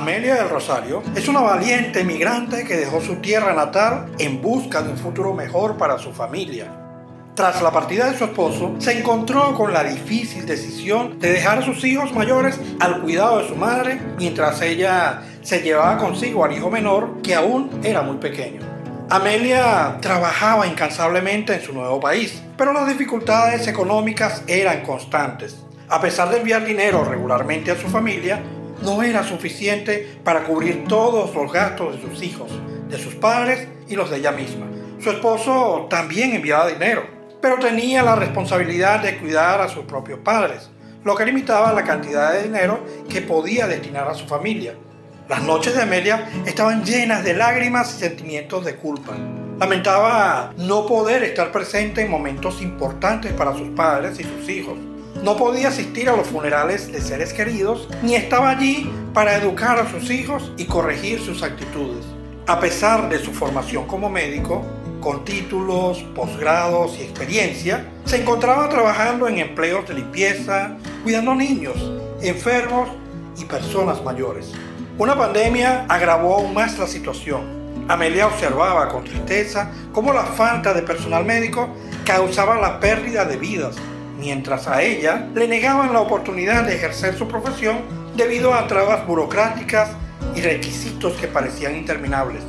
Amelia del Rosario es una valiente emigrante que dejó su tierra natal en busca de un futuro mejor para su familia. Tras la partida de su esposo, se encontró con la difícil decisión de dejar a sus hijos mayores al cuidado de su madre mientras ella se llevaba consigo al hijo menor que aún era muy pequeño. Amelia trabajaba incansablemente en su nuevo país, pero las dificultades económicas eran constantes. A pesar de enviar dinero regularmente a su familia, no era suficiente para cubrir todos los gastos de sus hijos, de sus padres y los de ella misma. Su esposo también enviaba dinero, pero tenía la responsabilidad de cuidar a sus propios padres, lo que limitaba la cantidad de dinero que podía destinar a su familia. Las noches de Amelia estaban llenas de lágrimas y sentimientos de culpa. Lamentaba no poder estar presente en momentos importantes para sus padres y sus hijos. No podía asistir a los funerales de seres queridos, ni estaba allí para educar a sus hijos y corregir sus actitudes. A pesar de su formación como médico, con títulos, posgrados y experiencia, se encontraba trabajando en empleos de limpieza, cuidando niños, enfermos y personas mayores. Una pandemia agravó aún más la situación. Amelia observaba con tristeza cómo la falta de personal médico causaba la pérdida de vidas, mientras a ella le negaban la oportunidad de ejercer su profesión debido a trabas burocráticas y requisitos que parecían interminables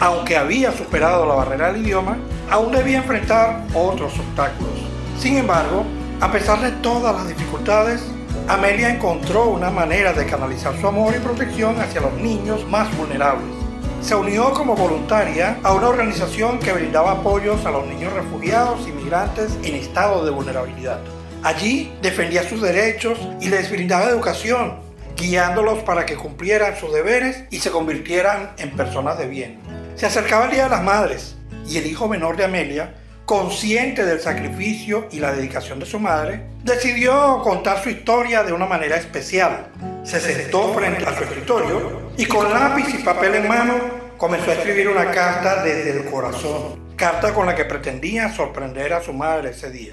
aunque había superado la barrera del idioma, aún debía enfrentar otros obstáculos. Sin embargo, a pesar de todas las dificultades, Amelia encontró una manera de canalizar su amor y protección hacia los niños más vulnerables. Se unió como voluntaria a una organización que brindaba apoyos a los niños refugiados y migrantes en estado de vulnerabilidad. Allí defendía sus derechos y les brindaba educación, guiándolos para que cumplieran sus deberes y se convirtieran en personas de bien. Se acercaba el Día de las Madres y el hijo menor de Amelia, consciente del sacrificio y la dedicación de su madre, decidió contar su historia de una manera especial. Se sentó frente a su escritorio y con lápiz y papel en mano comenzó a escribir una carta desde el corazón, carta con la que pretendía sorprender a su madre ese día.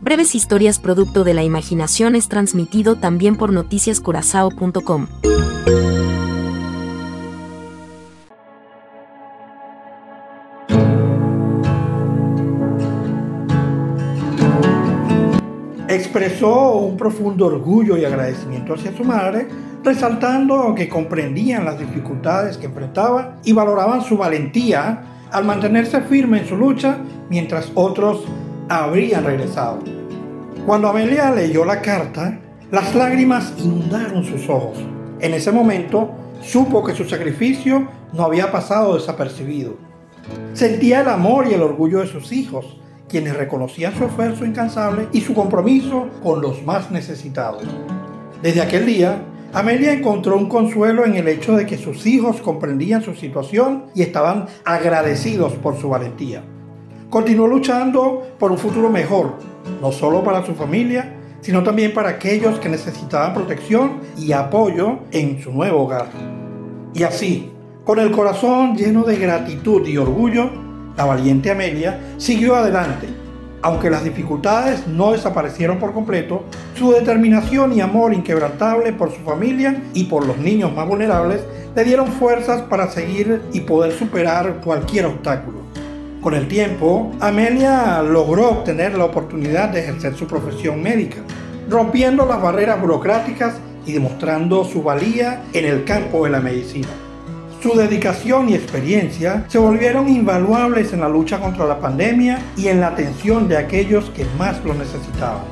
Breves Historias producto de la imaginación es transmitido también por noticiascurazao.com. Expresó un profundo orgullo y agradecimiento hacia su madre, resaltando que comprendían las dificultades que enfrentaba y valoraban su valentía al mantenerse firme en su lucha mientras otros habrían regresado. Cuando Amelia leyó la carta, las lágrimas inundaron sus ojos. En ese momento supo que su sacrificio no había pasado desapercibido. Sentía el amor y el orgullo de sus hijos, quienes reconocían su esfuerzo incansable y su compromiso con los más necesitados. Desde aquel día, Amelia encontró un consuelo en el hecho de que sus hijos comprendían su situación y estaban agradecidos por su valentía. Continuó luchando por un futuro mejor, no solo para su familia, sino también para aquellos que necesitaban protección y apoyo en su nuevo hogar. Y así, con el corazón lleno de gratitud y orgullo, la valiente Amelia siguió adelante. Aunque las dificultades no desaparecieron por completo, su determinación y amor inquebrantable por su familia y por los niños más vulnerables le dieron fuerzas para seguir y poder superar cualquier obstáculo. Con el tiempo, Amelia logró obtener la oportunidad de ejercer su profesión médica, rompiendo las barreras burocráticas y demostrando su valía en el campo de la medicina. Su dedicación y experiencia se volvieron invaluables en la lucha contra la pandemia y en la atención de aquellos que más lo necesitaban.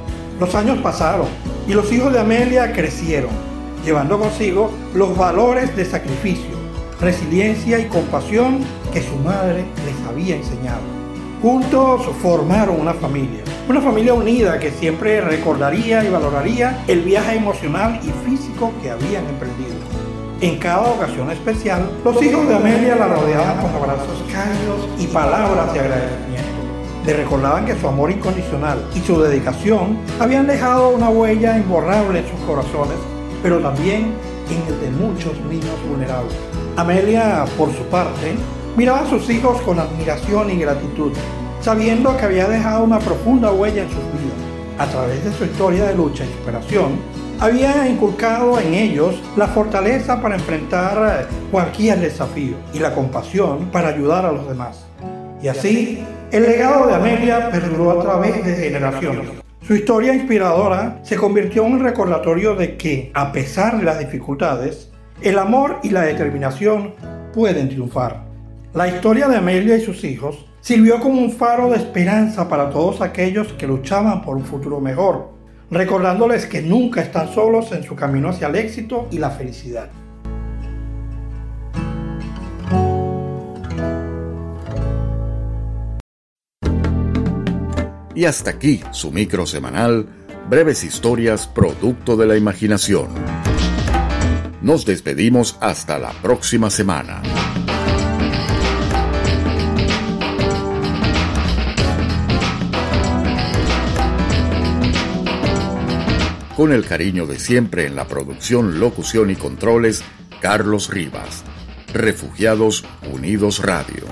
Los años pasaron y los hijos de Amelia crecieron llevando consigo los valores de sacrificio, resiliencia y compasión que su madre les había enseñado. Juntos formaron una familia, una familia unida que siempre recordaría y valoraría el viaje emocional y físico que habían emprendido. En cada ocasión especial, los hijos de Amelia la rodeaban con abrazos cálidos y palabras de agradecimiento. Le recordaban que su amor incondicional y su dedicación habían dejado una huella imborrable en sus corazones, pero también en el de muchos niños vulnerables. Amelia, por su parte, miraba a sus hijos con admiración y gratitud, sabiendo que había dejado una profunda huella en sus vidas. A través de su historia de lucha y superación, había inculcado en ellos la fortaleza para enfrentar cualquier desafío y la compasión para ayudar a los demás. Y así, el legado de Amelia perduró a través de generaciones. Su historia inspiradora se convirtió en un recordatorio de que, a pesar de las dificultades, el amor y la determinación pueden triunfar. La historia de Amelia y sus hijos sirvió como un faro de esperanza para todos aquellos que luchaban por un futuro mejor, recordándoles que nunca están solos en su camino hacia el éxito y la felicidad. Y hasta aquí su micro semanal, breves historias producto de la imaginación. Nos despedimos hasta la próxima semana. Con el cariño de siempre en la producción, locución y controles, Carlos Rivas. Refugiados Unidos Radio.